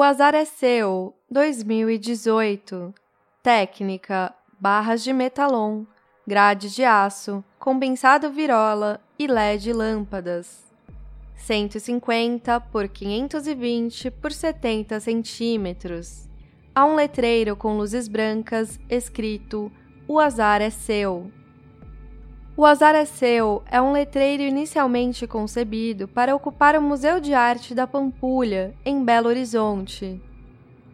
O azar é seu, 2018. Técnica: barras de metalon, grade de aço, compensado virola e LED lâmpadas. 150 por 520 por 70 centímetros. Há um letreiro com luzes brancas escrito O azar é seu. O Azar é Seu é um letreiro inicialmente concebido para ocupar o Museu de Arte da Pampulha, em Belo Horizonte.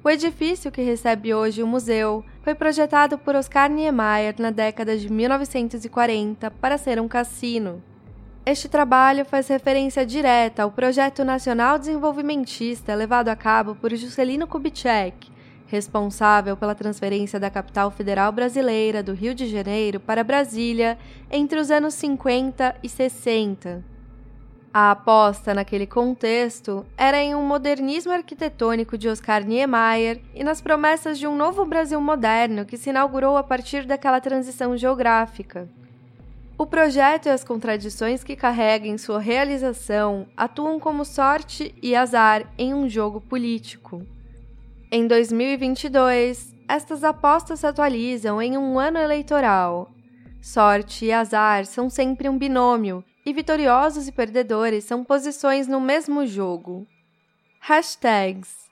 O edifício que recebe hoje o museu foi projetado por Oscar Niemeyer na década de 1940 para ser um cassino. Este trabalho faz referência direta ao projeto nacional desenvolvimentista levado a cabo por Juscelino Kubitschek, responsável pela transferência da capital federal brasileira do Rio de Janeiro para Brasília entre os anos 50 e 60. A aposta naquele contexto era em um modernismo arquitetônico de Oscar Niemeyer e nas promessas de um novo Brasil moderno que se inaugurou a partir daquela transição geográfica. O projeto e as contradições que carrega em sua realização atuam como sorte e azar em um jogo político. Em 2022, estas apostas se atualizam em um ano eleitoral. Sorte e azar são sempre um binômio, e vitoriosos e perdedores são posições no mesmo jogo. Hashtags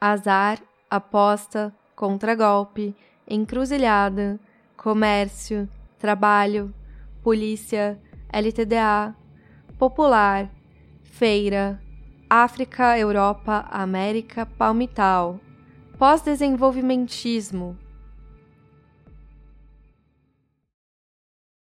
Azar, aposta, contragolpe, encruzilhada, comércio, trabalho, polícia, LTDA, popular, feira, África, Europa, América, palmital pós-desenvolvimentismo,